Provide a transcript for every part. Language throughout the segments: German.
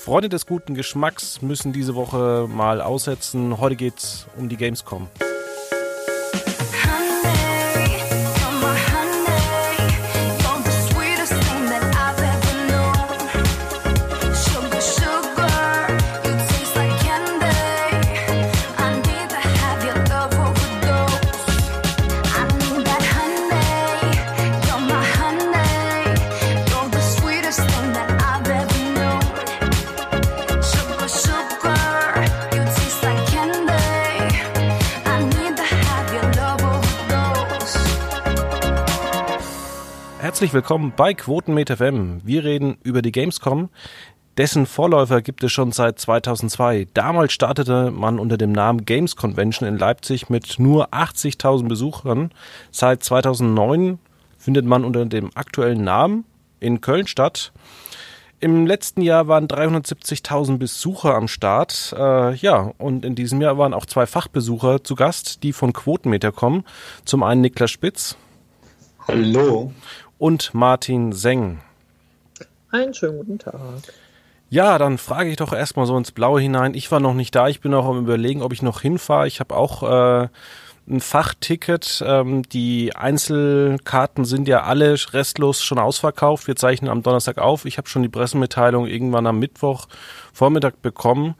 Freunde des guten Geschmacks müssen diese Woche mal aussetzen. Heute geht's um die Gamescom. Herzlich willkommen bei Quotenmeter FM. Wir reden über die Gamescom. Dessen Vorläufer gibt es schon seit 2002. Damals startete man unter dem Namen Games Convention in Leipzig mit nur 80.000 Besuchern. Seit 2009 findet man unter dem aktuellen Namen in Köln statt. Im letzten Jahr waren 370.000 Besucher am Start. Äh, ja, und in diesem Jahr waren auch zwei Fachbesucher zu Gast, die von Quotenmeter kommen. Zum einen Niklas Spitz. Hallo und Martin Seng. Einen schönen guten Tag. Ja, dann frage ich doch erstmal so ins Blaue hinein. Ich war noch nicht da. Ich bin auch am überlegen, ob ich noch hinfahre. Ich habe auch äh, ein Fachticket. Ähm, die Einzelkarten sind ja alle restlos schon ausverkauft. Wir zeichnen am Donnerstag auf. Ich habe schon die Pressemitteilung irgendwann am Mittwoch Vormittag bekommen.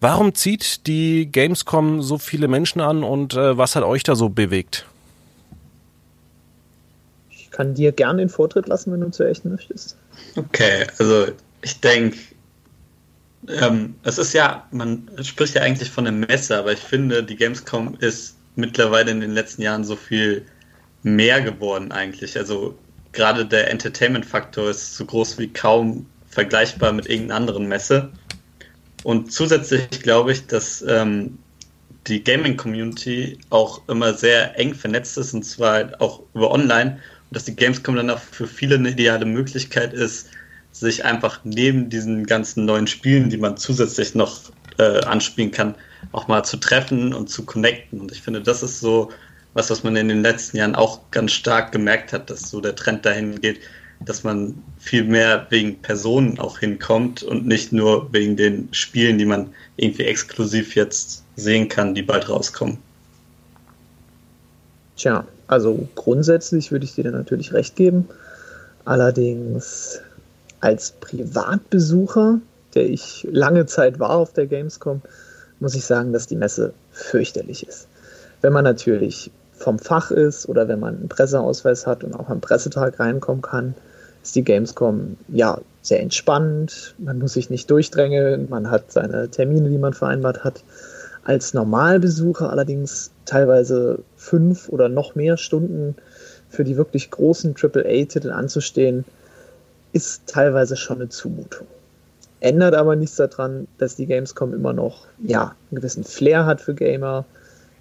Warum zieht die Gamescom so viele Menschen an und äh, was hat euch da so bewegt? Kann dir gerne den Vortritt lassen, wenn du zuerst möchtest. Okay, also ich denke, ähm, es ist ja, man spricht ja eigentlich von einer Messe, aber ich finde, die Gamescom ist mittlerweile in den letzten Jahren so viel mehr geworden eigentlich. Also gerade der Entertainment-Faktor ist so groß wie kaum vergleichbar mit irgendeiner anderen Messe. Und zusätzlich glaube ich, dass ähm, die Gaming-Community auch immer sehr eng vernetzt ist und zwar auch über online dass die Gamescom dann auch für viele eine ideale Möglichkeit ist, sich einfach neben diesen ganzen neuen Spielen, die man zusätzlich noch äh, anspielen kann, auch mal zu treffen und zu connecten. Und ich finde, das ist so was, was man in den letzten Jahren auch ganz stark gemerkt hat, dass so der Trend dahin geht, dass man viel mehr wegen Personen auch hinkommt und nicht nur wegen den Spielen, die man irgendwie exklusiv jetzt sehen kann, die bald rauskommen. Tja, also grundsätzlich würde ich dir natürlich recht geben. Allerdings als Privatbesucher, der ich lange Zeit war auf der Gamescom, muss ich sagen, dass die Messe fürchterlich ist. Wenn man natürlich vom Fach ist oder wenn man einen Presseausweis hat und auch am Pressetag reinkommen kann, ist die Gamescom ja sehr entspannt. Man muss sich nicht durchdrängeln, man hat seine Termine, die man vereinbart hat. Als Normalbesucher allerdings teilweise fünf oder noch mehr Stunden für die wirklich großen AAA-Titel anzustehen, ist teilweise schon eine Zumutung. Ändert aber nichts daran, dass die Gamescom immer noch ja, einen gewissen Flair hat für Gamer,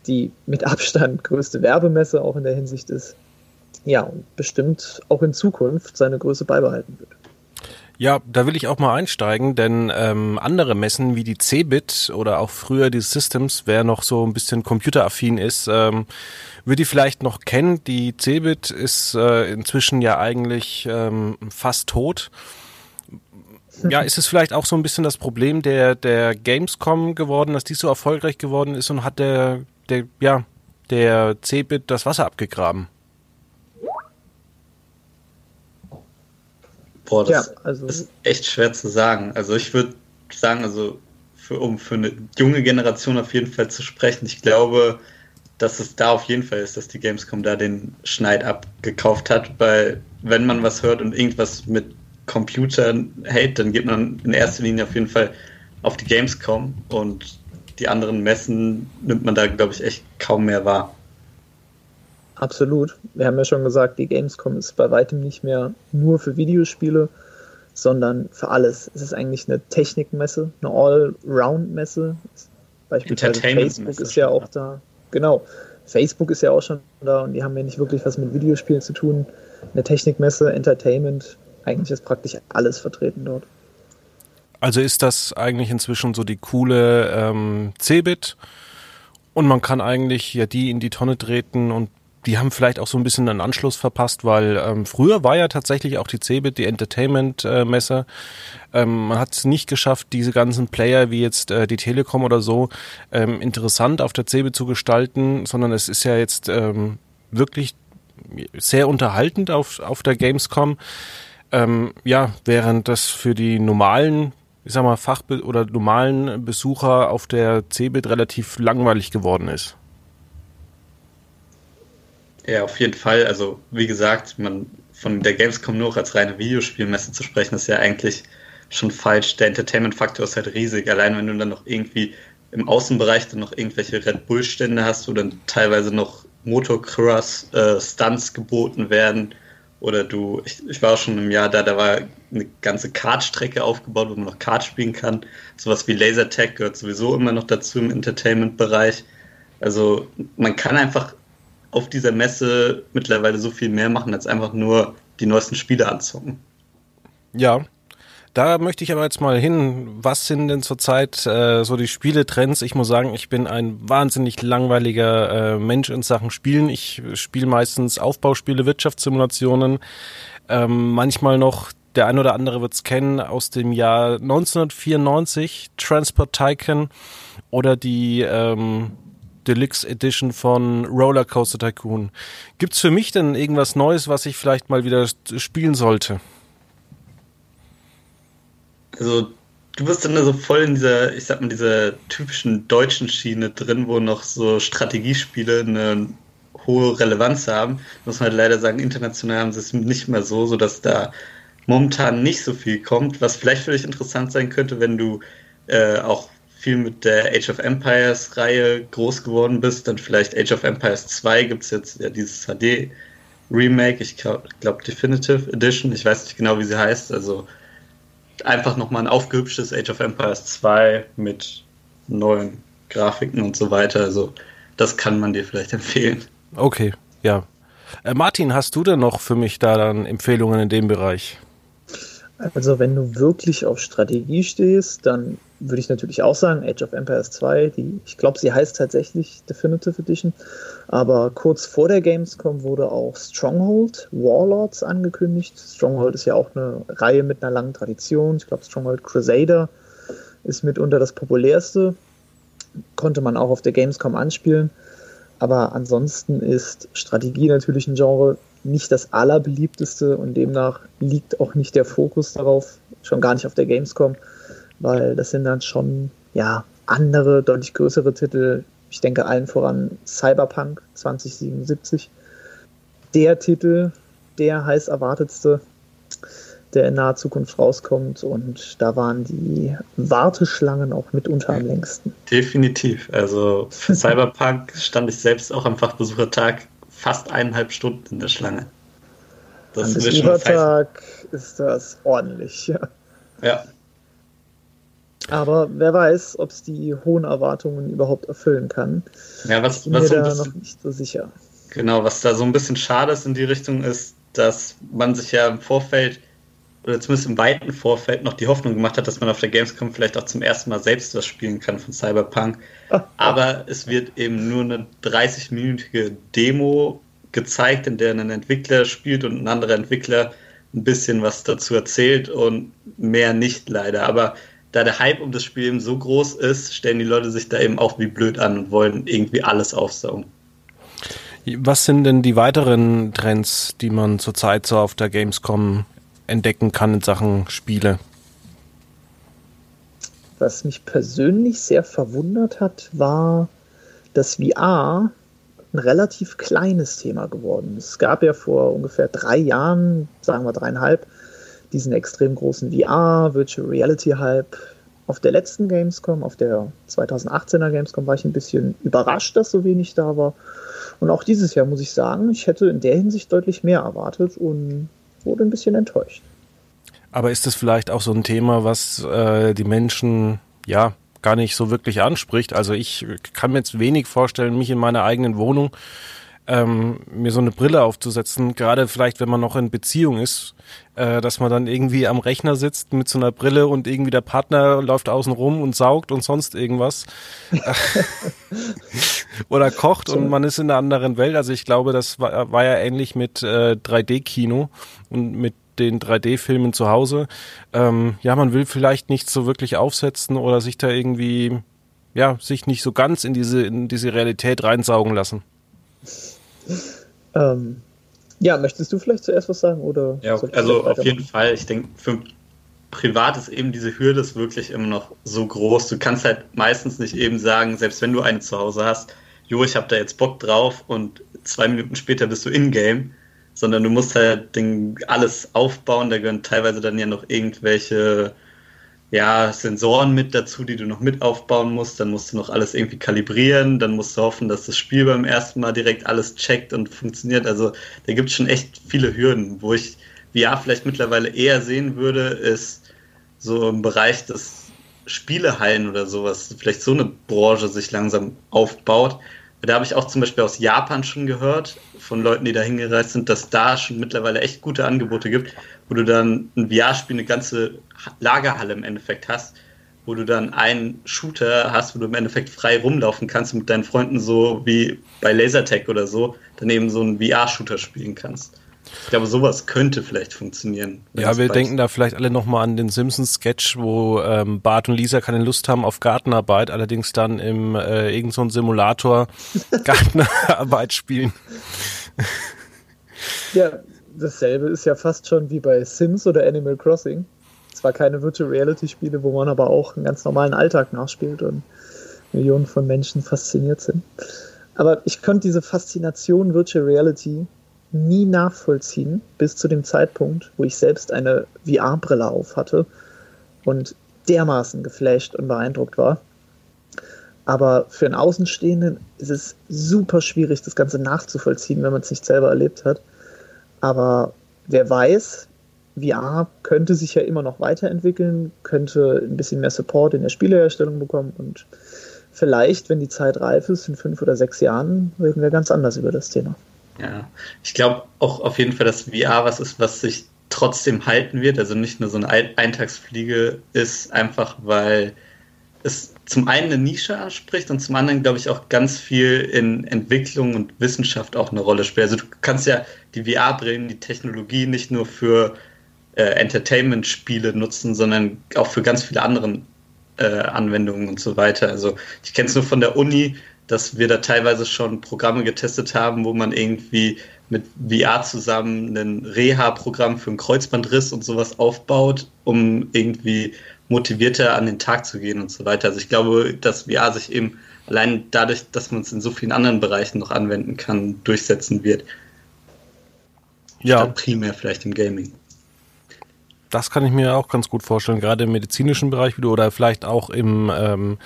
die mit Abstand größte Werbemesse auch in der Hinsicht ist. Ja, und bestimmt auch in Zukunft seine Größe beibehalten wird. Ja, da will ich auch mal einsteigen, denn ähm, andere Messen wie die Cebit oder auch früher die Systems, wer noch so ein bisschen computeraffin ist, ähm, wird die vielleicht noch kennen. Die Cebit ist äh, inzwischen ja eigentlich ähm, fast tot. Ja, ist es vielleicht auch so ein bisschen das Problem der, der Gamescom geworden, dass die so erfolgreich geworden ist und hat der, der, ja, der Cebit das Wasser abgegraben? Boah, das ja, also ist echt schwer zu sagen. Also ich würde sagen, also für, um für eine junge Generation auf jeden Fall zu sprechen, ich glaube, dass es da auf jeden Fall ist, dass die Gamescom da den Schneid abgekauft hat, weil wenn man was hört und irgendwas mit Computern hält, dann geht man in erster Linie auf jeden Fall auf die Gamescom und die anderen Messen nimmt man da, glaube ich, echt kaum mehr wahr. Absolut. Wir haben ja schon gesagt, die Gamescom ist bei weitem nicht mehr nur für Videospiele, sondern für alles. Es ist eigentlich eine Technikmesse, eine All-Round-Messe. Beispielsweise Facebook ist ja auch da. Genau. Facebook ist ja auch schon da und die haben ja nicht wirklich was mit Videospielen zu tun. Eine Technikmesse, Entertainment, eigentlich ist praktisch alles vertreten dort. Also ist das eigentlich inzwischen so die coole ähm, Cebit und man kann eigentlich ja die in die Tonne treten und die haben vielleicht auch so ein bisschen einen Anschluss verpasst, weil ähm, früher war ja tatsächlich auch die CeBIT, die Entertainment-Messe. Äh, ähm, man hat es nicht geschafft, diese ganzen Player wie jetzt äh, die Telekom oder so ähm, interessant auf der CeBIT zu gestalten, sondern es ist ja jetzt ähm, wirklich sehr unterhaltend auf, auf der Gamescom. Ähm, ja, während das für die normalen, ich sag mal, Fach- oder normalen Besucher auf der CeBIT relativ langweilig geworden ist. Ja, auf jeden Fall. Also, wie gesagt, man von der Gamescom nur als reine Videospielmesse zu sprechen, ist ja eigentlich schon falsch. Der Entertainment-Faktor ist halt riesig. Allein wenn du dann noch irgendwie im Außenbereich dann noch irgendwelche Red Bull-Stände hast, wo dann teilweise noch Motocross-Stunts äh, geboten werden. Oder du, ich, ich war schon im Jahr da, da war eine ganze Kartstrecke aufgebaut, wo man noch Kart spielen kann. Sowas wie Lasertag gehört sowieso immer noch dazu im Entertainment-Bereich. Also man kann einfach auf dieser Messe mittlerweile so viel mehr machen, als einfach nur die neuesten Spiele anzocken. Ja, da möchte ich aber jetzt mal hin. Was sind denn zurzeit äh, so die Spieletrends? Ich muss sagen, ich bin ein wahnsinnig langweiliger äh, Mensch in Sachen Spielen. Ich spiele meistens Aufbauspiele, Wirtschaftssimulationen, ähm, manchmal noch der ein oder andere wird es kennen aus dem Jahr 1994, Transport Tycoon oder die ähm, Deluxe Edition von Roller Coaster Tycoon. Gibt's für mich denn irgendwas Neues, was ich vielleicht mal wieder spielen sollte? Also du bist dann so voll in dieser, ich sag mal, dieser typischen deutschen Schiene drin, wo noch so Strategiespiele eine hohe Relevanz haben. Muss man halt leider sagen, international haben sie es nicht mehr so, sodass da momentan nicht so viel kommt, was vielleicht für dich interessant sein könnte, wenn du äh, auch viel mit der Age of Empires Reihe groß geworden bist, dann vielleicht Age of Empires 2 gibt es jetzt ja dieses HD Remake, ich glaube glaub Definitive Edition, ich weiß nicht genau, wie sie heißt, also einfach nochmal ein aufgehübschtes Age of Empires 2 mit neuen Grafiken und so weiter, also das kann man dir vielleicht empfehlen. Okay, ja. Äh, Martin, hast du denn noch für mich da dann Empfehlungen in dem Bereich? Also wenn du wirklich auf Strategie stehst, dann würde ich natürlich auch sagen, Age of Empires 2, die, ich glaube, sie heißt tatsächlich Definitive Edition, aber kurz vor der Gamescom wurde auch Stronghold Warlords angekündigt. Stronghold ist ja auch eine Reihe mit einer langen Tradition. Ich glaube, Stronghold Crusader ist mitunter das populärste. Konnte man auch auf der Gamescom anspielen. Aber ansonsten ist Strategie natürlich ein Genre nicht das allerbeliebteste und demnach liegt auch nicht der Fokus darauf, schon gar nicht auf der Gamescom weil das sind dann schon ja andere, deutlich größere Titel. Ich denke allen voran Cyberpunk 2077. Der Titel, der heiß erwartetste, der in naher Zukunft rauskommt. Und da waren die Warteschlangen auch mitunter am längsten. Definitiv. Also für Cyberpunk stand ich selbst auch am Fachbesuchertag fast eineinhalb Stunden in der Schlange. Das Am Besuchertag ist das ordentlich. Ja. ja. Aber wer weiß, ob es die hohen Erwartungen überhaupt erfüllen kann. Ja, was, ich bin was mir so da bisschen, noch nicht so sicher. Genau, was da so ein bisschen schade ist in die Richtung ist, dass man sich ja im Vorfeld oder zumindest im weiten Vorfeld noch die Hoffnung gemacht hat, dass man auf der Gamescom vielleicht auch zum ersten Mal selbst was spielen kann von Cyberpunk. Aber es wird eben nur eine 30-minütige Demo gezeigt, in der ein Entwickler spielt und ein anderer Entwickler ein bisschen was dazu erzählt und mehr nicht leider. Aber da der Hype um das Spiel eben so groß ist, stellen die Leute sich da eben auch wie blöd an und wollen irgendwie alles aufsaugen. Was sind denn die weiteren Trends, die man zurzeit so auf der Gamescom entdecken kann in Sachen Spiele? Was mich persönlich sehr verwundert hat, war, dass VR ein relativ kleines Thema geworden ist. Es gab ja vor ungefähr drei Jahren, sagen wir dreieinhalb, diesen extrem großen VR, Virtual Reality Hype. Auf der letzten Gamescom, auf der 2018er Gamescom, war ich ein bisschen überrascht, dass so wenig da war. Und auch dieses Jahr muss ich sagen, ich hätte in der Hinsicht deutlich mehr erwartet und wurde ein bisschen enttäuscht. Aber ist das vielleicht auch so ein Thema, was äh, die Menschen ja gar nicht so wirklich anspricht? Also ich kann mir jetzt wenig vorstellen, mich in meiner eigenen Wohnung ähm, mir so eine Brille aufzusetzen, gerade vielleicht, wenn man noch in Beziehung ist, äh, dass man dann irgendwie am Rechner sitzt mit so einer Brille und irgendwie der Partner läuft außen rum und saugt und sonst irgendwas. Oder kocht und man ist in einer anderen Welt. Also ich glaube, das war, war ja ähnlich mit äh, 3D-Kino und mit den 3D-Filmen zu Hause. Ähm, ja, man will vielleicht nicht so wirklich aufsetzen oder sich da irgendwie, ja, sich nicht so ganz in diese, in diese Realität reinsaugen lassen. Ähm, ja, möchtest du vielleicht zuerst was sagen? Oder ja, also auf jeden Fall. Ich denke, für privat ist eben diese Hürde ist wirklich immer noch so groß. Du kannst halt meistens nicht eben sagen, selbst wenn du eine zu Hause hast, jo, ich habe da jetzt Bock drauf und zwei Minuten später bist du in-game, sondern du musst halt den, alles aufbauen. Da gehören teilweise dann ja noch irgendwelche ja, Sensoren mit dazu, die du noch mit aufbauen musst. Dann musst du noch alles irgendwie kalibrieren. Dann musst du hoffen, dass das Spiel beim ersten Mal direkt alles checkt und funktioniert. Also da gibt es schon echt viele Hürden. Wo ich VR vielleicht mittlerweile eher sehen würde, ist so im Bereich des Spielehallen oder sowas, vielleicht so eine Branche sich langsam aufbaut. Da habe ich auch zum Beispiel aus Japan schon gehört, von Leuten, die da hingereist sind, dass da schon mittlerweile echt gute Angebote gibt, wo du dann ein VR-Spiel, eine ganze Lagerhalle im Endeffekt hast, wo du dann einen Shooter hast, wo du im Endeffekt frei rumlaufen kannst und mit deinen Freunden so wie bei Lasertag oder so, daneben so einen VR-Shooter spielen kannst. Ich glaube, sowas könnte vielleicht funktionieren. Ja, wir denken da vielleicht alle nochmal an den Simpsons-Sketch, wo ähm, Bart und Lisa keine Lust haben auf Gartenarbeit, allerdings dann im äh, irgend so ein Simulator Gartenarbeit spielen. Ja, dasselbe ist ja fast schon wie bei Sims oder Animal Crossing. Zwar keine Virtual Reality Spiele, wo man aber auch einen ganz normalen Alltag nachspielt und Millionen von Menschen fasziniert sind. Aber ich konnte diese Faszination Virtual Reality nie nachvollziehen, bis zu dem Zeitpunkt, wo ich selbst eine VR-Brille auf hatte und dermaßen geflasht und beeindruckt war. Aber für einen Außenstehenden ist es super schwierig, das Ganze nachzuvollziehen, wenn man es nicht selber erlebt hat. Aber wer weiß, VR könnte sich ja immer noch weiterentwickeln, könnte ein bisschen mehr Support in der Spieleherstellung bekommen und vielleicht, wenn die Zeit reif ist, in fünf oder sechs Jahren, reden wir ganz anders über das Thema. Ja, ich glaube auch auf jeden Fall, dass VR was ist, was sich trotzdem halten wird, also nicht nur so eine Eintagsfliege ist, einfach weil es zum einen eine Nische anspricht und zum anderen, glaube ich, auch ganz viel in Entwicklung und Wissenschaft auch eine Rolle spielt. Also du kannst ja die VR-Brillen, die Technologie nicht nur für äh, Entertainment-Spiele nutzen, sondern auch für ganz viele andere äh, Anwendungen und so weiter. Also ich kenne es nur von der Uni, dass wir da teilweise schon Programme getestet haben, wo man irgendwie mit VR zusammen ein Reha-Programm für einen Kreuzbandriss und sowas aufbaut, um irgendwie motivierter an den Tag zu gehen und so weiter. Also ich glaube, dass VR sich eben allein dadurch, dass man es in so vielen anderen Bereichen noch anwenden kann, durchsetzen wird. Ja. Statt primär vielleicht im Gaming. Das kann ich mir auch ganz gut vorstellen, gerade im medizinischen Bereich wieder oder vielleicht auch im, ähm,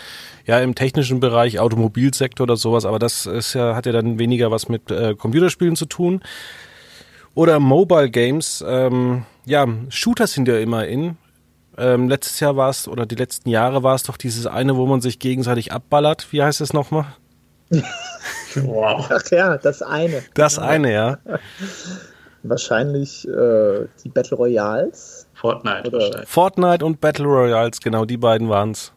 ja, im technischen Bereich, Automobilsektor oder sowas, aber das ist ja, hat ja dann weniger was mit äh, Computerspielen zu tun. Oder Mobile Games, ähm, ja, Shooter sind ja immer in. Ähm, letztes Jahr war es, oder die letzten Jahre war es doch dieses eine, wo man sich gegenseitig abballert. Wie heißt es nochmal? wow. Ach ja, das eine. Das eine, ja. Wahrscheinlich äh, die Battle Royals. Fortnite Oder wahrscheinlich. Fortnite und Battle Royals, genau, die beiden waren es.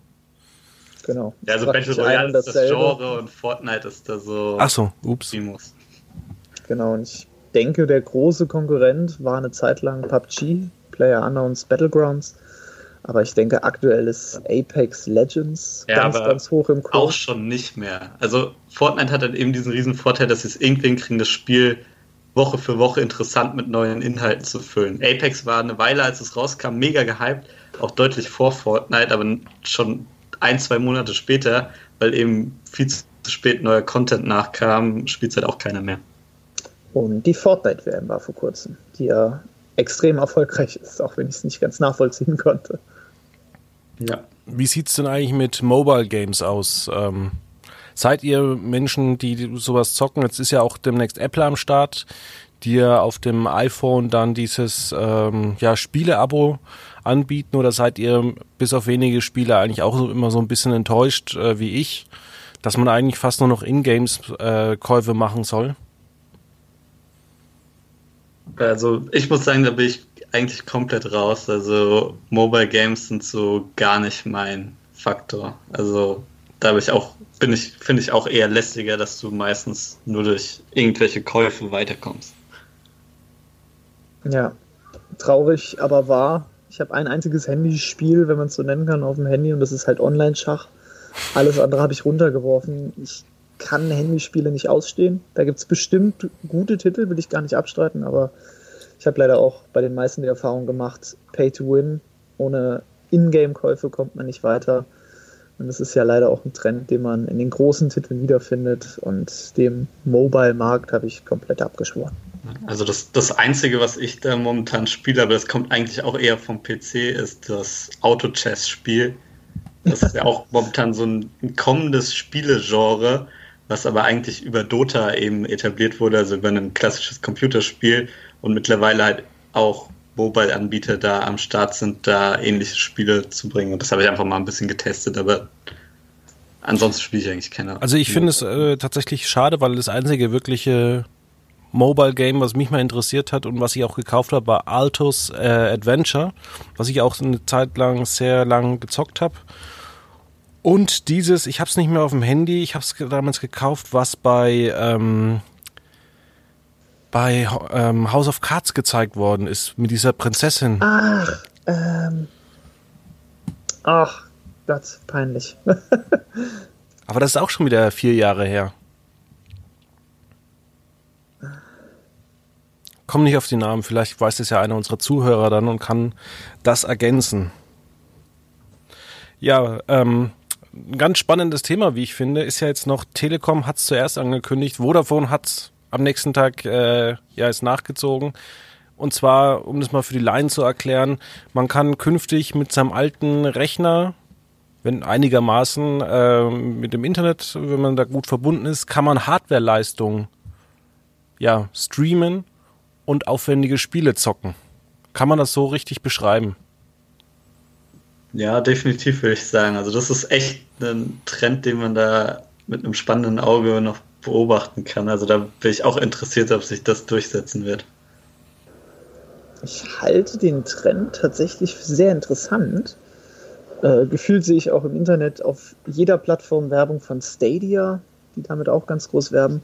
Genau. Ja, also Battle Royale ist das Genre und Fortnite ist da so. Ach so, ups. Primus. Genau, und ich denke, der große Konkurrent war eine Zeit lang PUBG, Player Unknowns Battlegrounds. Aber ich denke, aktuell ist Apex Legends ja, ganz, ganz hoch im Kurs. Auch schon nicht mehr. Also Fortnite hat dann eben diesen riesen Vorteil, dass sie es irgendwie hinkriegen, das Spiel Woche für Woche interessant mit neuen Inhalten zu füllen. Apex war eine Weile, als es rauskam, mega gehypt, auch deutlich vor Fortnite, aber schon ein, zwei Monate später, weil eben viel zu spät neuer Content nachkam, spielt es halt auch keiner mehr. Und die Fortnite-WM war vor kurzem, die ja extrem erfolgreich ist, auch wenn ich es nicht ganz nachvollziehen konnte. Ja. Wie sieht es denn eigentlich mit Mobile Games aus? Ähm, seid ihr Menschen, die sowas zocken? Jetzt ist ja auch demnächst Apple am Start, die ja auf dem iPhone dann dieses ähm, ja, Spiele-Abo anbieten oder seid ihr bis auf wenige Spiele eigentlich auch immer so ein bisschen enttäuscht äh, wie ich, dass man eigentlich fast nur noch In-Games äh, machen soll? Also ich muss sagen, da bin ich eigentlich komplett raus. Also Mobile Games sind so gar nicht mein Faktor. Also da bin ich auch, bin ich, finde ich auch eher lästiger, dass du meistens nur durch irgendwelche Käufe weiterkommst. Ja, traurig, aber wahr. Ich habe ein einziges Handyspiel, wenn man es so nennen kann, auf dem Handy und das ist halt Online-Schach. Alles andere habe ich runtergeworfen. Ich kann Handyspiele nicht ausstehen. Da gibt es bestimmt gute Titel, will ich gar nicht abstreiten, aber ich habe leider auch bei den meisten die Erfahrung gemacht, Pay to Win, ohne Ingame-Käufe kommt man nicht weiter. Und das ist ja leider auch ein Trend, den man in den großen Titeln wiederfindet. Und dem Mobile-Markt habe ich komplett abgeschworen. Also das, das Einzige, was ich da momentan spiele, aber das kommt eigentlich auch eher vom PC, ist das Auto-Chess-Spiel. Das ist ja auch momentan so ein kommendes Spielegenre, was aber eigentlich über Dota eben etabliert wurde, also über ein klassisches Computerspiel und mittlerweile halt auch Mobile-Anbieter da am Start sind, da ähnliche Spiele zu bringen. Und das habe ich einfach mal ein bisschen getestet, aber ansonsten spiele ich eigentlich keine. Also ich finde es äh, tatsächlich schade, weil das einzige wirkliche Mobile Game, was mich mal interessiert hat und was ich auch gekauft habe, war Altos äh, Adventure, was ich auch eine Zeit lang sehr lang gezockt habe. Und dieses, ich habe es nicht mehr auf dem Handy, ich habe es damals gekauft, was bei ähm, bei ähm, House of Cards gezeigt worden ist mit dieser Prinzessin. Ach, ähm, ach, Gott, peinlich. Aber das ist auch schon wieder vier Jahre her. Komm nicht auf die Namen, vielleicht weiß es ja einer unserer Zuhörer dann und kann das ergänzen. Ja, ähm, ein ganz spannendes Thema, wie ich finde, ist ja jetzt noch, Telekom hat es zuerst angekündigt, Vodafone hat am nächsten Tag äh, ja ist nachgezogen. Und zwar, um das mal für die Laien zu erklären, man kann künftig mit seinem alten Rechner, wenn einigermaßen äh, mit dem Internet, wenn man da gut verbunden ist, kann man Hardwareleistung ja streamen und aufwendige Spiele zocken. Kann man das so richtig beschreiben? Ja, definitiv würde ich sagen. Also das ist echt ein Trend, den man da mit einem spannenden Auge noch beobachten kann. Also da bin ich auch interessiert, ob sich das durchsetzen wird. Ich halte den Trend tatsächlich sehr interessant. Äh, gefühlt sehe ich auch im Internet auf jeder Plattform Werbung von Stadia, die damit auch ganz groß werben.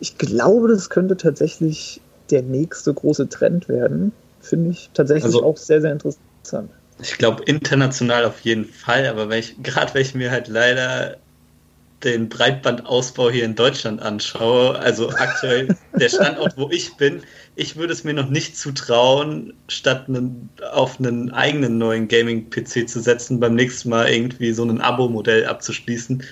Ich glaube, das könnte tatsächlich der nächste große Trend werden. Finde ich tatsächlich also, auch sehr, sehr interessant. Ich glaube international auf jeden Fall, aber gerade wenn ich mir halt leider den Breitbandausbau hier in Deutschland anschaue, also aktuell der Standort, wo ich bin, ich würde es mir noch nicht zutrauen, statt einen, auf einen eigenen neuen Gaming-PC zu setzen, beim nächsten Mal irgendwie so ein Abo-Modell abzuschließen,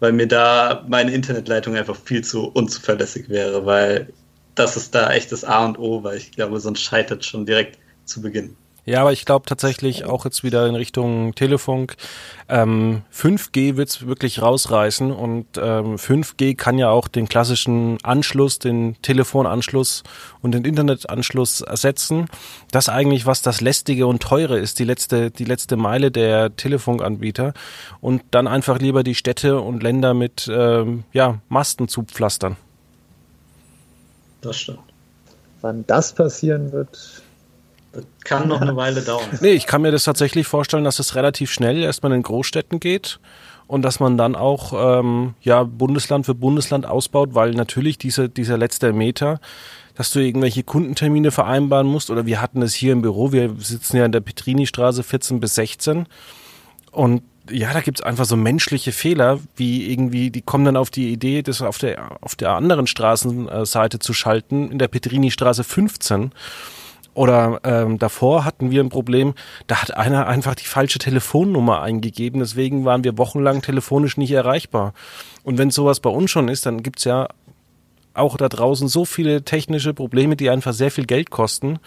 weil mir da meine Internetleitung einfach viel zu unzuverlässig wäre, weil das ist da echt das A und O, weil ich glaube, sonst scheitert schon direkt zu Beginn. Ja, aber ich glaube tatsächlich auch jetzt wieder in Richtung Telefunk. Ähm, 5G wird's wirklich rausreißen und ähm, 5G kann ja auch den klassischen Anschluss, den Telefonanschluss und den Internetanschluss ersetzen. Das eigentlich, was das lästige und teure ist, die letzte, die letzte Meile der Telefonanbieter und dann einfach lieber die Städte und Länder mit ähm, ja, Masten zupflastern. Das stimmt. Wann das passieren wird, das kann noch eine Weile dauern. Nee, ich kann mir das tatsächlich vorstellen, dass es relativ schnell erstmal in Großstädten geht und dass man dann auch ähm, ja Bundesland für Bundesland ausbaut, weil natürlich diese, dieser letzte Meter, dass du irgendwelche Kundentermine vereinbaren musst oder wir hatten es hier im Büro, wir sitzen ja in der Petrini-Straße 14 bis 16 und ja, da gibt's einfach so menschliche Fehler, wie irgendwie, die kommen dann auf die Idee, das auf der, auf der anderen Straßenseite zu schalten, in der Petrini-Straße 15 oder ähm, davor hatten wir ein Problem, da hat einer einfach die falsche Telefonnummer eingegeben, deswegen waren wir wochenlang telefonisch nicht erreichbar. Und wenn sowas bei uns schon ist, dann gibt's ja auch da draußen so viele technische Probleme, die einfach sehr viel Geld kosten.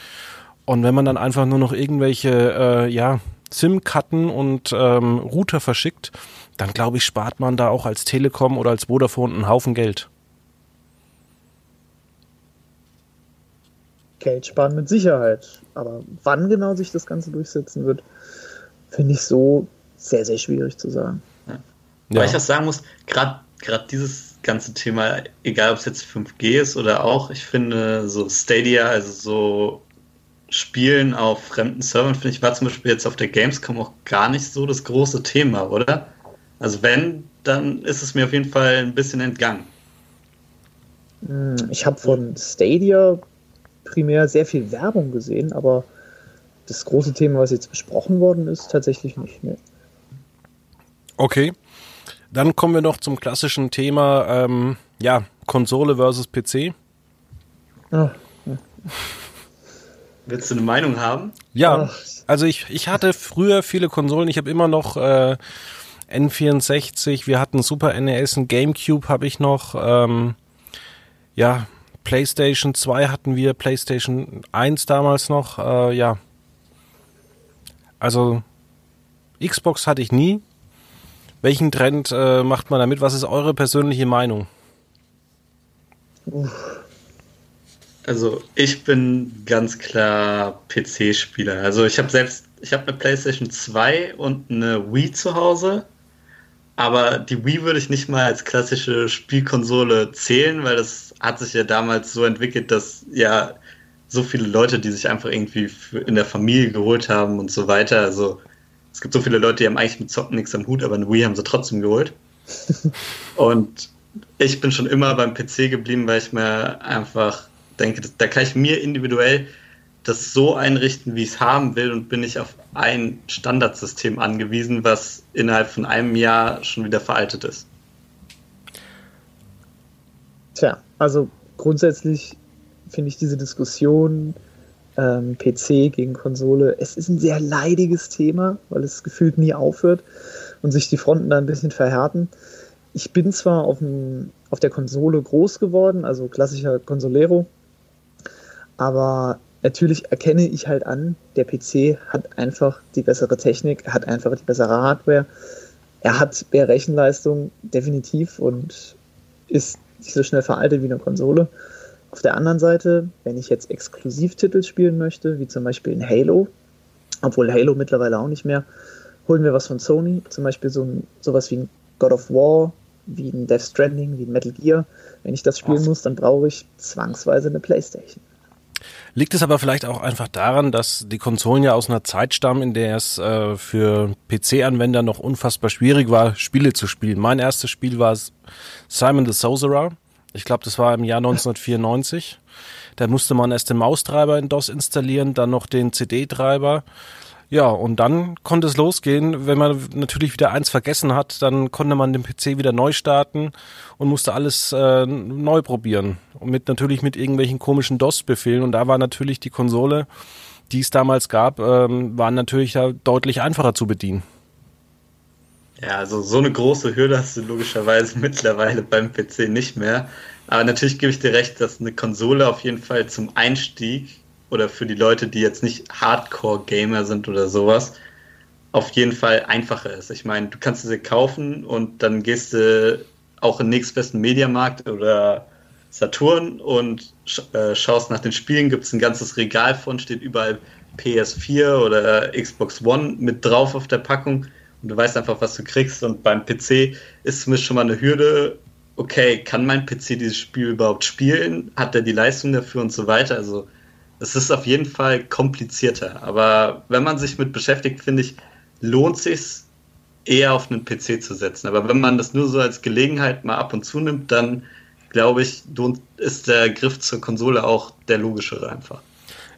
Und wenn man dann einfach nur noch irgendwelche äh, ja, SIM-Karten und ähm, Router verschickt, dann glaube ich, spart man da auch als Telekom oder als Vodafone einen Haufen Geld. Geld sparen mit Sicherheit. Aber wann genau sich das Ganze durchsetzen wird, finde ich so sehr, sehr schwierig zu sagen. Ja. Weil ich auch sagen muss, gerade dieses ganze Thema, egal ob es jetzt 5G ist oder auch, ich finde so Stadia, also so Spielen auf fremden Servern, finde ich, war zum Beispiel jetzt auf der Gamescom auch gar nicht so das große Thema, oder? Also wenn, dann ist es mir auf jeden Fall ein bisschen entgangen. Hm, ich habe von Stadia primär sehr viel Werbung gesehen, aber das große Thema, was jetzt besprochen worden ist, tatsächlich nicht. mehr. Okay. Dann kommen wir noch zum klassischen Thema, ähm, ja, Konsole versus PC. Ah, ja. Willst du eine Meinung haben? Ja, also ich, ich hatte früher viele Konsolen, ich habe immer noch äh, N64, wir hatten Super NES, ein Gamecube habe ich noch, ähm, ja, PlayStation 2 hatten wir, PlayStation 1 damals noch, äh, ja. Also Xbox hatte ich nie, welchen Trend äh, macht man damit? Was ist eure persönliche Meinung? Also ich bin ganz klar PC-Spieler. Also ich habe selbst, ich habe eine PlayStation 2 und eine Wii zu Hause. Aber die Wii würde ich nicht mal als klassische Spielkonsole zählen, weil das hat sich ja damals so entwickelt, dass ja so viele Leute, die sich einfach irgendwie in der Familie geholt haben und so weiter. Also es gibt so viele Leute, die haben eigentlich mit Zocken nichts am Hut, aber eine Wii haben sie trotzdem geholt. und ich bin schon immer beim PC geblieben, weil ich mir einfach denke, da kann ich mir individuell das so einrichten, wie ich es haben will und bin nicht auf ein Standardsystem angewiesen, was innerhalb von einem Jahr schon wieder veraltet ist. Tja, also grundsätzlich finde ich diese Diskussion ähm, PC gegen Konsole. Es ist ein sehr leidiges Thema, weil es gefühlt nie aufhört und sich die Fronten da ein bisschen verhärten. Ich bin zwar auf, dem, auf der Konsole groß geworden, also klassischer Consolero, aber natürlich erkenne ich halt an, der PC hat einfach die bessere Technik, er hat einfach die bessere Hardware, er hat mehr Rechenleistung, definitiv, und ist nicht so schnell veraltet wie eine Konsole. Auf der anderen Seite, wenn ich jetzt Exklusivtitel spielen möchte, wie zum Beispiel in Halo, obwohl Halo mittlerweile auch nicht mehr, holen wir was von Sony, zum Beispiel so ein, sowas wie ein God of War, wie ein Death Stranding, wie ein Metal Gear. Wenn ich das spielen muss, dann brauche ich zwangsweise eine Playstation. Liegt es aber vielleicht auch einfach daran, dass die Konsolen ja aus einer Zeit stammen, in der es äh, für PC-Anwender noch unfassbar schwierig war, Spiele zu spielen. Mein erstes Spiel war Simon the Sorcerer. Ich glaube, das war im Jahr 1994. Da musste man erst den Maustreiber in DOS installieren, dann noch den CD-Treiber. Ja, und dann konnte es losgehen. Wenn man natürlich wieder eins vergessen hat, dann konnte man den PC wieder neu starten und musste alles äh, neu probieren. Und mit natürlich mit irgendwelchen komischen DOS-Befehlen. Und da war natürlich die Konsole, die es damals gab, ähm, waren natürlich ja deutlich einfacher zu bedienen. Ja, also so eine große Hürde hast du logischerweise mittlerweile beim PC nicht mehr. Aber natürlich gebe ich dir recht, dass eine Konsole auf jeden Fall zum Einstieg oder für die Leute, die jetzt nicht Hardcore-Gamer sind oder sowas, auf jeden Fall einfacher ist. Ich meine, du kannst sie kaufen und dann gehst du auch in nächstbesten Mediamarkt oder Saturn und äh, schaust nach den Spielen, gibt es ein ganzes Regal von, steht überall PS4 oder Xbox One mit drauf auf der Packung und du weißt einfach, was du kriegst. Und beim PC ist zumindest schon mal eine Hürde, okay, kann mein PC dieses Spiel überhaupt spielen? Hat er die Leistung dafür und so weiter? Also es ist auf jeden Fall komplizierter. Aber wenn man sich mit beschäftigt, finde ich, lohnt sich eher auf einen PC zu setzen. Aber wenn man das nur so als Gelegenheit mal ab und zu nimmt, dann glaube ich, ist der Griff zur Konsole auch der logischere einfach.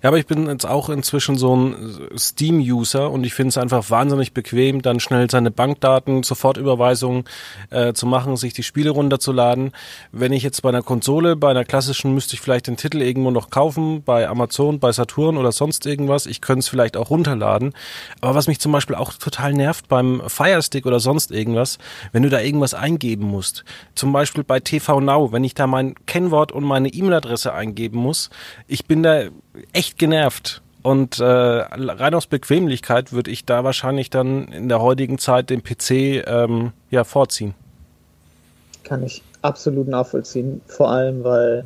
Ja, aber ich bin jetzt auch inzwischen so ein Steam-User und ich finde es einfach wahnsinnig bequem, dann schnell seine Bankdaten, Sofortüberweisungen äh, zu machen, sich die Spiele runterzuladen. Wenn ich jetzt bei einer Konsole, bei einer klassischen, müsste ich vielleicht den Titel irgendwo noch kaufen, bei Amazon, bei Saturn oder sonst irgendwas. Ich könnte es vielleicht auch runterladen. Aber was mich zum Beispiel auch total nervt beim Firestick oder sonst irgendwas, wenn du da irgendwas eingeben musst. Zum Beispiel bei TV Now, wenn ich da mein Kennwort und meine E-Mail-Adresse eingeben muss. Ich bin da echt genervt. Und äh, rein aus Bequemlichkeit würde ich da wahrscheinlich dann in der heutigen Zeit den PC ähm, ja vorziehen. Kann ich absolut nachvollziehen. Vor allem, weil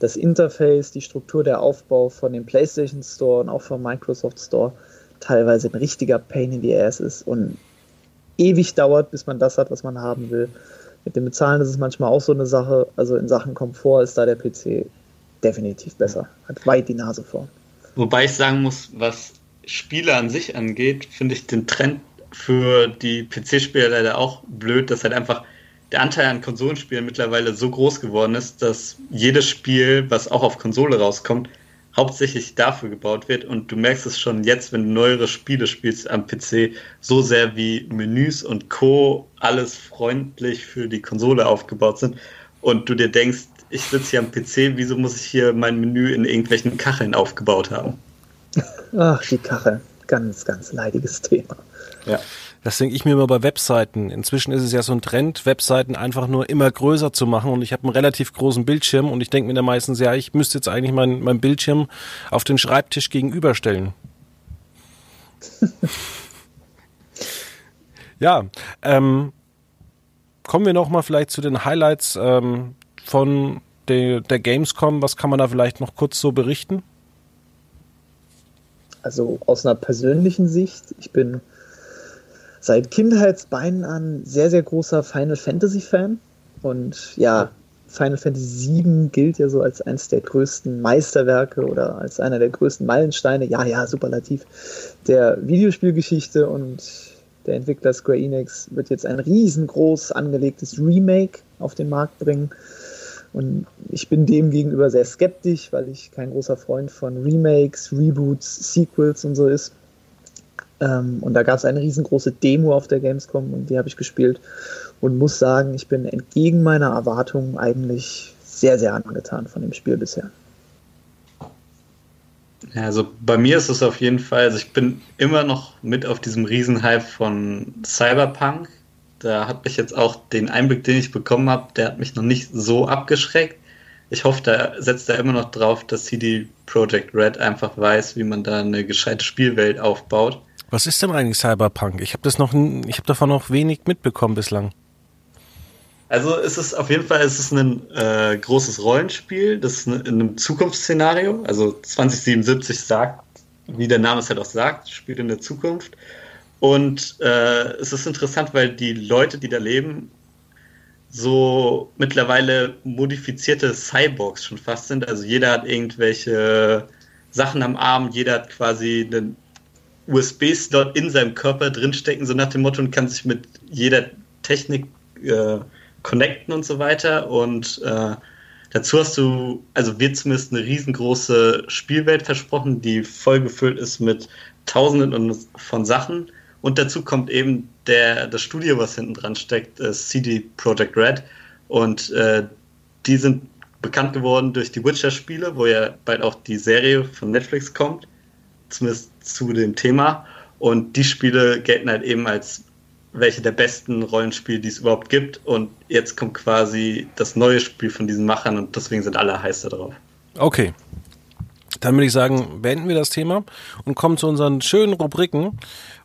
das Interface, die Struktur, der Aufbau von dem PlayStation Store und auch vom Microsoft Store teilweise ein richtiger Pain in the Ass ist und ewig dauert, bis man das hat, was man haben will. Mit dem Bezahlen ist es manchmal auch so eine Sache. Also in Sachen Komfort ist da der PC definitiv besser. Hat weit die Nase vorn. Wobei ich sagen muss, was Spiele an sich angeht, finde ich den Trend für die PC-Spieler leider auch blöd, dass halt einfach der Anteil an Konsolenspielen mittlerweile so groß geworden ist, dass jedes Spiel, was auch auf Konsole rauskommt, hauptsächlich dafür gebaut wird. Und du merkst es schon jetzt, wenn du neuere Spiele spielst am PC, so sehr wie Menüs und Co. alles freundlich für die Konsole aufgebaut sind. Und du dir denkst, ich sitze hier am PC, wieso muss ich hier mein Menü in irgendwelchen Kacheln aufgebaut haben? Ach, die Kachel. Ganz, ganz leidiges Thema. Ja. Das denke ich mir immer bei Webseiten. Inzwischen ist es ja so ein Trend, Webseiten einfach nur immer größer zu machen und ich habe einen relativ großen Bildschirm und ich denke mir dann meistens, ja, ich müsste jetzt eigentlich mein, mein Bildschirm auf den Schreibtisch gegenüberstellen. ja, ähm, kommen wir noch mal vielleicht zu den Highlights ähm, von der, der Gamescom. Was kann man da vielleicht noch kurz so berichten? Also aus einer persönlichen Sicht, ich bin seit Kindheitsbeinen an sehr, sehr großer Final Fantasy Fan. Und ja, Final Fantasy VII gilt ja so als eines der größten Meisterwerke oder als einer der größten Meilensteine, ja, ja, superlativ, der Videospielgeschichte und der Entwickler Square Enix wird jetzt ein riesengroß angelegtes Remake auf den Markt bringen. Und ich bin dem gegenüber sehr skeptisch, weil ich kein großer Freund von Remakes, Reboots, Sequels und so ist. Ähm, und da gab es eine riesengroße Demo auf der Gamescom und die habe ich gespielt und muss sagen, ich bin entgegen meiner Erwartungen eigentlich sehr, sehr angetan von dem Spiel bisher. Ja, also bei mir ist es auf jeden Fall, also ich bin immer noch mit auf diesem Riesenhype von Cyberpunk. Da hat mich jetzt auch den Einblick, den ich bekommen habe, der hat mich noch nicht so abgeschreckt. Ich hoffe, da setzt er immer noch drauf, dass CD Projekt Red einfach weiß, wie man da eine gescheite Spielwelt aufbaut. Was ist denn eigentlich Cyberpunk? Ich habe das noch, ich habe davon noch wenig mitbekommen bislang. Also es ist auf jeden Fall es ist ein äh, großes Rollenspiel, das ist in einem Zukunftsszenario. Also 2077 sagt, wie der Name es halt auch sagt, spielt in der Zukunft. Und äh, es ist interessant, weil die Leute, die da leben, so mittlerweile modifizierte Cyborgs schon fast sind. Also jeder hat irgendwelche Sachen am Arm, jeder hat quasi einen USB-Slot in seinem Körper drinstecken, so nach dem Motto, und kann sich mit jeder Technik äh, connecten und so weiter. Und äh, dazu hast du, also wird zumindest eine riesengroße Spielwelt versprochen, die voll gefüllt ist mit Tausenden von Sachen. Und dazu kommt eben der, das Studio, was hinten dran steckt, äh, CD Projekt Red. Und äh, die sind bekannt geworden durch die Witcher-Spiele, wo ja bald auch die Serie von Netflix kommt zumindest zu dem Thema. Und die Spiele gelten halt eben als welche der besten Rollenspiele, die es überhaupt gibt. Und jetzt kommt quasi das neue Spiel von diesen Machern und deswegen sind alle heiß darauf. Okay. Dann würde ich sagen, beenden wir das Thema und kommen zu unseren schönen Rubriken.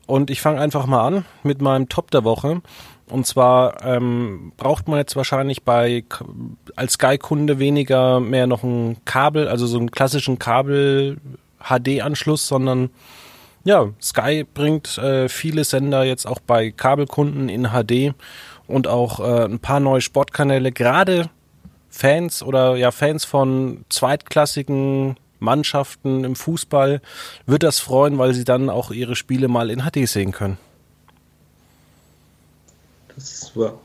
Und ich fange einfach mal an mit meinem Top der Woche. Und zwar ähm, braucht man jetzt wahrscheinlich bei als Sky-Kunde weniger mehr noch ein Kabel, also so einen klassischen Kabel HD-Anschluss, sondern ja, Sky bringt äh, viele Sender jetzt auch bei Kabelkunden in HD und auch äh, ein paar neue Sportkanäle. Gerade Fans oder ja Fans von zweitklassigen Mannschaften im Fußball wird das freuen, weil sie dann auch ihre Spiele mal in HD sehen können. Das super.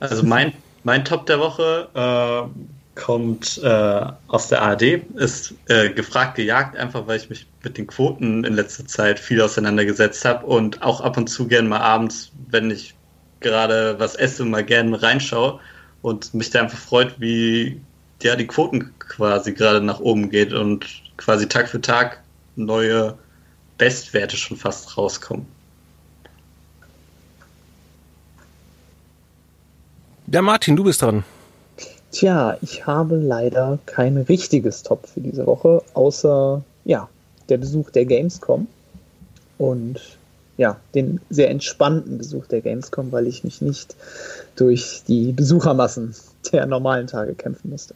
Also mein, mein Top der Woche äh, kommt äh, aus der ARD, ist äh, gefragt gejagt, einfach weil ich mich mit den Quoten in letzter Zeit viel auseinandergesetzt habe und auch ab und zu gern mal abends, wenn ich gerade was esse, mal gerne reinschaue und mich da einfach freut, wie ja, die Quoten quasi gerade nach oben geht und quasi Tag für Tag neue Bestwerte schon fast rauskommen. Ja, Martin, du bist dran. Tja, ich habe leider kein richtiges Top für diese Woche, außer ja, der Besuch der Gamescom und ja, den sehr entspannten Besuch der Gamescom, weil ich mich nicht durch die Besuchermassen der normalen Tage kämpfen musste.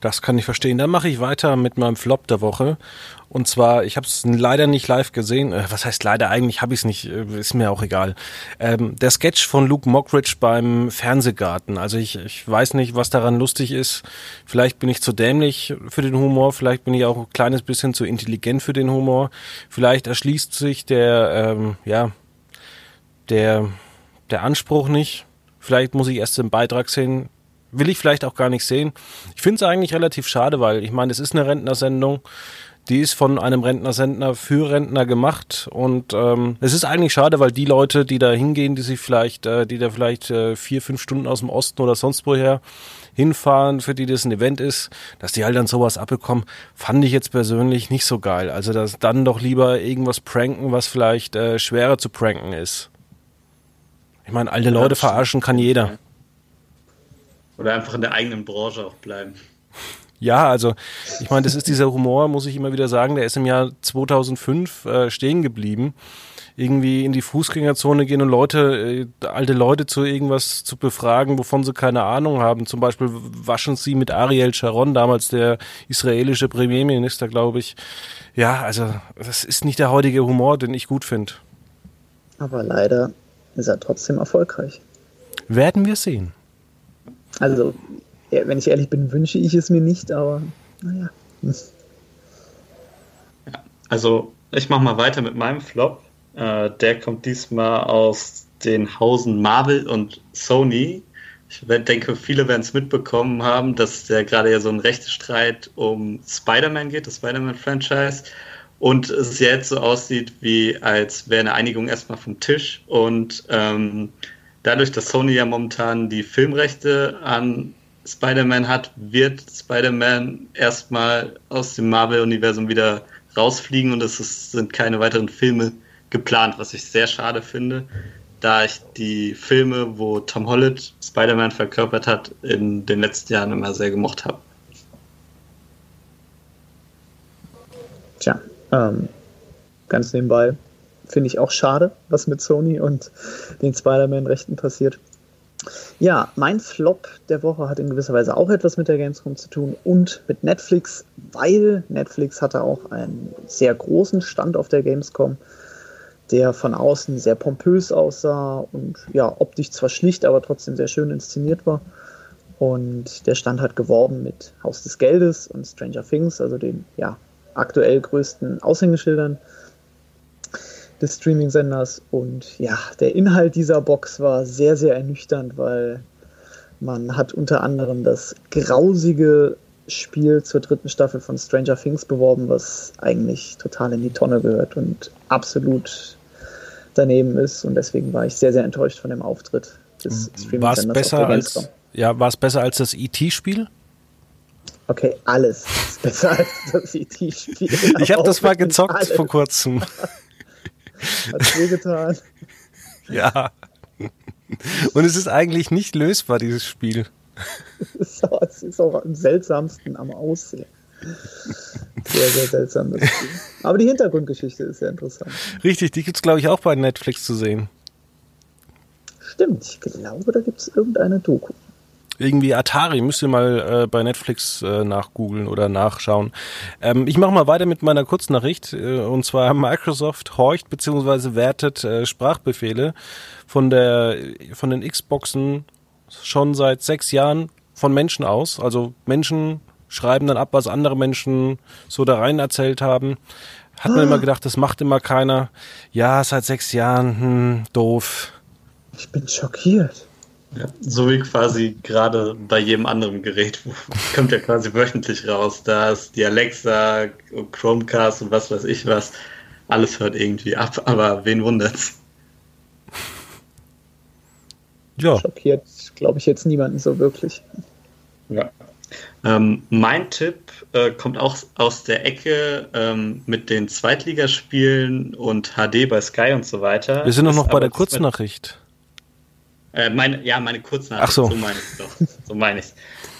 Das kann ich verstehen. Dann mache ich weiter mit meinem Flop der Woche. Und zwar, ich habe es leider nicht live gesehen. Äh, was heißt leider? Eigentlich habe ich es nicht. Äh, ist mir auch egal. Ähm, der Sketch von Luke Mockridge beim Fernsehgarten. Also ich, ich weiß nicht, was daran lustig ist. Vielleicht bin ich zu dämlich für den Humor. Vielleicht bin ich auch ein kleines bisschen zu intelligent für den Humor. Vielleicht erschließt sich der, ähm, ja, der, der Anspruch nicht. Vielleicht muss ich erst den Beitrag sehen will ich vielleicht auch gar nicht sehen. Ich finde es eigentlich relativ schade, weil ich meine, es ist eine Rentnersendung. Die ist von einem Rentnersender für Rentner gemacht und ähm, es ist eigentlich schade, weil die Leute, die da hingehen, die sich vielleicht, äh, die da vielleicht äh, vier, fünf Stunden aus dem Osten oder sonst woher hinfahren, für die das ein Event ist, dass die halt dann sowas abbekommen, fand ich jetzt persönlich nicht so geil. Also dass dann doch lieber irgendwas pranken, was vielleicht äh, schwerer zu pranken ist. Ich meine, alte Leute verarschen kann jeder. Oder einfach in der eigenen Branche auch bleiben. Ja, also ich meine, das ist dieser Humor, muss ich immer wieder sagen, der ist im Jahr 2005 äh, stehen geblieben. Irgendwie in die Fußgängerzone gehen und Leute, äh, alte Leute zu irgendwas zu befragen, wovon sie keine Ahnung haben. Zum Beispiel waschen sie mit Ariel Sharon, damals der israelische Premierminister, glaube ich. Ja, also das ist nicht der heutige Humor, den ich gut finde. Aber leider ist er trotzdem erfolgreich. Werden wir sehen. Also, wenn ich ehrlich bin, wünsche ich es mir nicht, aber naja. Ja, also, ich mache mal weiter mit meinem Flop. Äh, der kommt diesmal aus den Hausen Marvel und Sony. Ich denke, viele werden es mitbekommen haben, dass der gerade ja so ein Rechtestreit um Spider-Man geht, das Spider-Man-Franchise. Und es jetzt so aussieht, wie als wäre eine Einigung erstmal vom Tisch. Und ähm, dadurch, dass Sony ja momentan die Filmrechte an Spider-Man hat, wird Spider-Man erstmal aus dem Marvel-Universum wieder rausfliegen und es ist, sind keine weiteren Filme geplant, was ich sehr schade finde, da ich die Filme, wo Tom Holland Spider-Man verkörpert hat, in den letzten Jahren immer sehr gemocht habe. Tja, ähm, ganz nebenbei finde ich auch schade, was mit Sony und den Spider-Man-Rechten passiert. Ja, mein Flop der Woche hat in gewisser Weise auch etwas mit der Gamescom zu tun und mit Netflix, weil Netflix hatte auch einen sehr großen Stand auf der Gamescom, der von außen sehr pompös aussah und ja, optisch zwar schlicht, aber trotzdem sehr schön inszeniert war. Und der Stand hat geworben mit Haus des Geldes und Stranger Things, also den ja, aktuell größten Aushängeschildern des Streaming-Senders. Und ja, der Inhalt dieser Box war sehr, sehr ernüchternd, weil man hat unter anderem das grausige Spiel zur dritten Staffel von Stranger Things beworben, was eigentlich total in die Tonne gehört und absolut daneben ist. Und deswegen war ich sehr, sehr enttäuscht von dem Auftritt des Streaming-Senders. War es besser als, ja, war es besser als das E.T.-Spiel? Okay, alles ist besser als das E.T.-Spiel. Ich habe das mal gezockt alles. vor kurzem. Hat wehgetan. Ja. Und es ist eigentlich nicht lösbar, dieses Spiel. es ist auch am seltsamsten am Aussehen. Sehr, sehr seltsam das Spiel. Aber die Hintergrundgeschichte ist sehr interessant. Richtig, die gibt es, glaube ich, auch bei Netflix zu sehen. Stimmt, ich glaube, da gibt es irgendeine Doku. Irgendwie Atari, müsst ihr mal äh, bei Netflix äh, nachgoogeln oder nachschauen. Ähm, ich mache mal weiter mit meiner Kurznachricht. Äh, und zwar Microsoft horcht bzw. wertet äh, Sprachbefehle von der von den Xboxen schon seit sechs Jahren von Menschen aus. Also Menschen schreiben dann ab, was andere Menschen so da rein erzählt haben. Hat man immer gedacht, das macht immer keiner. Ja, seit sechs Jahren, hm, doof. Ich bin schockiert. Ja, so wie quasi gerade bei jedem anderen Gerät kommt ja quasi wöchentlich raus. Da ist die Alexa, Chromecast und was weiß ich was. Alles hört irgendwie ab, aber wen wundert's? Ja. Schockiert, glaube ich, jetzt niemanden so wirklich. Ja. Ähm, mein Tipp äh, kommt auch aus der Ecke ähm, mit den Zweitligaspielen und HD bei Sky und so weiter. Wir sind noch, noch bei der Kurznachricht. Äh, meine, ja, meine Kurznachricht, Ach so. so meine ich doch. So meine ich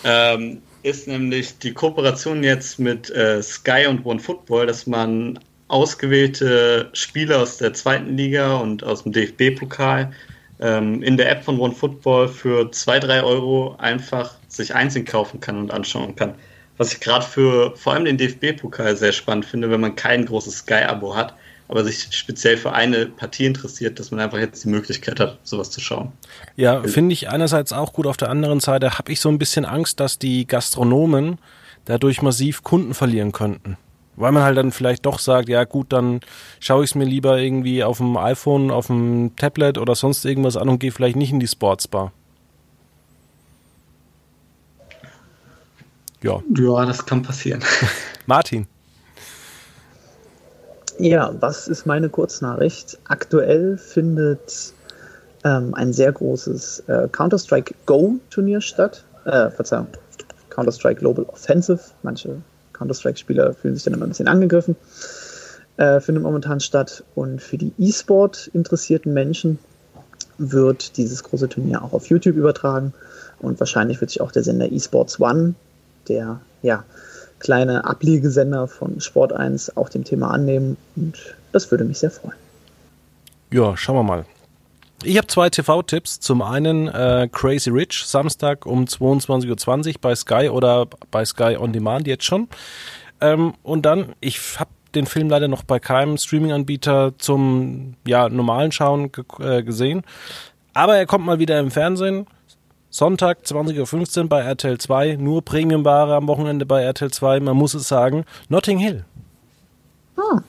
ähm, Ist nämlich die Kooperation jetzt mit äh, Sky und OneFootball, dass man ausgewählte Spieler aus der zweiten Liga und aus dem DFB-Pokal ähm, in der App von OneFootball für 2, 3 Euro einfach sich einzeln kaufen kann und anschauen kann. was ich gerade für vor allem den DFB-Pokal sehr spannend finde, wenn man kein großes Sky-Abo hat, aber sich speziell für eine Partie interessiert, dass man einfach jetzt die Möglichkeit hat, sowas zu schauen. Ja, finde ich einerseits auch gut. Auf der anderen Seite habe ich so ein bisschen Angst, dass die Gastronomen dadurch massiv Kunden verlieren könnten. Weil man halt dann vielleicht doch sagt, ja gut, dann schaue ich es mir lieber irgendwie auf dem iPhone, auf dem Tablet oder sonst irgendwas an und gehe vielleicht nicht in die Sportsbar. Ja. Ja, das kann passieren. Martin. Ja, was ist meine Kurznachricht? Aktuell findet ähm, ein sehr großes äh, Counter-Strike Go-Turnier statt. Äh, Verzeihung, Counter-Strike Global Offensive. Manche Counter-Strike-Spieler fühlen sich dann immer ein bisschen angegriffen. Äh, findet momentan statt. Und für die E-Sport interessierten Menschen wird dieses große Turnier auch auf YouTube übertragen. Und wahrscheinlich wird sich auch der Sender eSports One, der ja, kleine Ablegesender von Sport 1 auch dem Thema annehmen und das würde mich sehr freuen. Ja, schauen wir mal. Ich habe zwei TV-Tipps. Zum einen äh, Crazy Rich, Samstag um 22.20 Uhr bei Sky oder bei Sky On Demand jetzt schon. Ähm, und dann, ich habe den Film leider noch bei keinem Streaming-Anbieter zum ja, normalen Schauen äh, gesehen. Aber er kommt mal wieder im Fernsehen. Sonntag 20.15 Uhr bei RTL 2, nur Premiumware am Wochenende bei RTL 2, man muss es sagen, Notting Hill. Oh.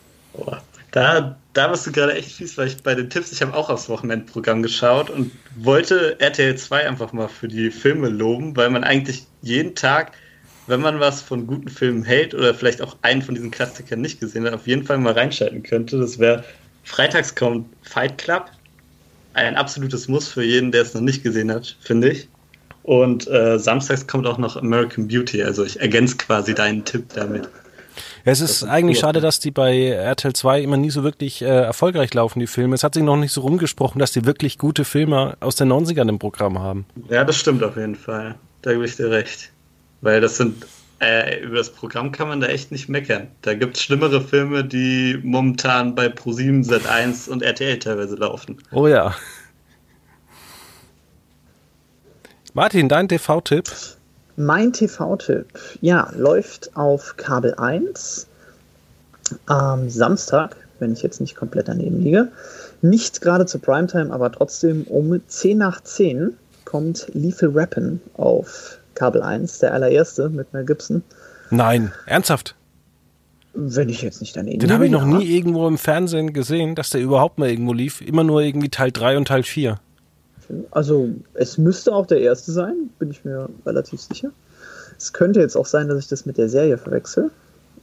Da, da warst du gerade echt fies, weil ich bei den Tipps, ich habe auch aufs Wochenendprogramm geschaut und wollte RTL 2 einfach mal für die Filme loben, weil man eigentlich jeden Tag, wenn man was von guten Filmen hält oder vielleicht auch einen von diesen Klassikern nicht gesehen hat, auf jeden Fall mal reinschalten könnte. Das wäre Freitags kommt Fight Club. Ein absolutes Muss für jeden, der es noch nicht gesehen hat, finde ich. Und äh, samstags kommt auch noch American Beauty. Also ich ergänze quasi deinen Tipp damit. Ja, es ist eigentlich schade, dass die bei RTL 2 immer nie so wirklich äh, erfolgreich laufen, die Filme. Es hat sich noch nicht so rumgesprochen, dass die wirklich gute Filme aus den 90ern im Programm haben. Ja, das stimmt auf jeden Fall. Da gebe ich dir recht. Weil das sind, äh, über das Programm kann man da echt nicht meckern. Da gibt es schlimmere Filme, die momentan bei Pro7, Z1 und RTL teilweise laufen. Oh ja. Martin, dein TV-Tipp? Mein TV-Tipp, ja, läuft auf Kabel 1 am Samstag, wenn ich jetzt nicht komplett daneben liege. Nicht gerade zur Primetime, aber trotzdem um 10 nach 10 kommt Lethal Weapon auf Kabel 1, der allererste mit Mel Gibson. Nein, ernsthaft? Wenn ich jetzt nicht daneben Den habe ich noch nie irgendwo im Fernsehen gesehen, dass der überhaupt mal irgendwo lief. Immer nur irgendwie Teil 3 und Teil 4. Also es müsste auch der erste sein, bin ich mir relativ sicher. Es könnte jetzt auch sein, dass ich das mit der Serie verwechsel.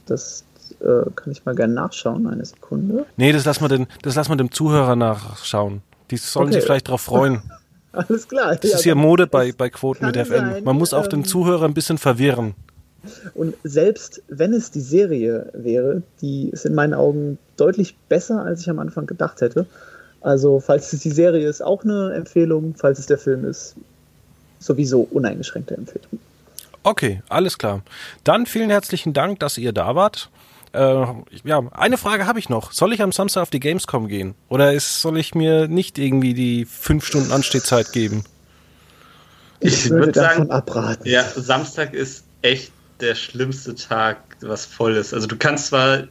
Das äh, kann ich mal gerne nachschauen, eine Sekunde. Nee, das lassen wir, den, das lassen wir dem Zuhörer nachschauen. Die sollen okay. sich vielleicht darauf freuen. Alles klar. Das ja, ist hier Mode bei, bei Quoten mit FM. Sein, Man muss auch ähm, den Zuhörer ein bisschen verwirren. Und selbst wenn es die Serie wäre, die ist in meinen Augen deutlich besser, als ich am Anfang gedacht hätte. Also, falls es die Serie ist, auch eine Empfehlung. Falls es der Film ist, sowieso uneingeschränkte Empfehlung. Okay, alles klar. Dann vielen herzlichen Dank, dass ihr da wart. Äh, ja, eine Frage habe ich noch. Soll ich am Samstag auf die Gamescom gehen? Oder ist, soll ich mir nicht irgendwie die fünf Stunden Anstehzeit geben? Ich, ich würde davon sagen, abraten. Ja, Samstag ist echt der schlimmste Tag, was voll ist. Also du kannst zwar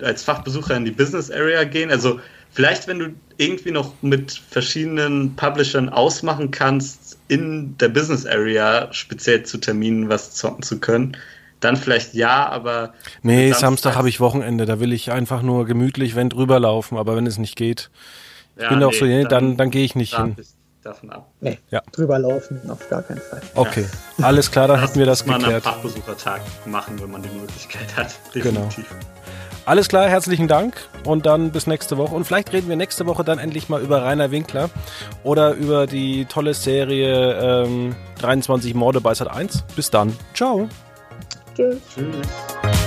als Fachbesucher in die Business Area gehen, also Vielleicht, wenn du irgendwie noch mit verschiedenen Publishern ausmachen kannst, in der Business Area speziell zu Terminen was zocken zu können, dann vielleicht ja, aber. Nee, Samstag habe ich Wochenende, da will ich einfach nur gemütlich, wenn drüber laufen, aber wenn es nicht geht, ich ja, bin nee, auch so, dann, dann, dann gehe ich nicht hin. Davon ab. Nee, ja. drüber laufen auf gar keinen Fall. Okay, ja. alles klar, dann hätten wir das geklärt. Mal einen Fachbesuchertag machen, wenn man die Möglichkeit hat. Genau. Definitiv. Genau. Alles klar, herzlichen Dank und dann bis nächste Woche. Und vielleicht reden wir nächste Woche dann endlich mal über Rainer Winkler oder über die tolle Serie ähm, 23 Morde bei Sat 1. Bis dann. Ciao. Tschüss. Tschüss.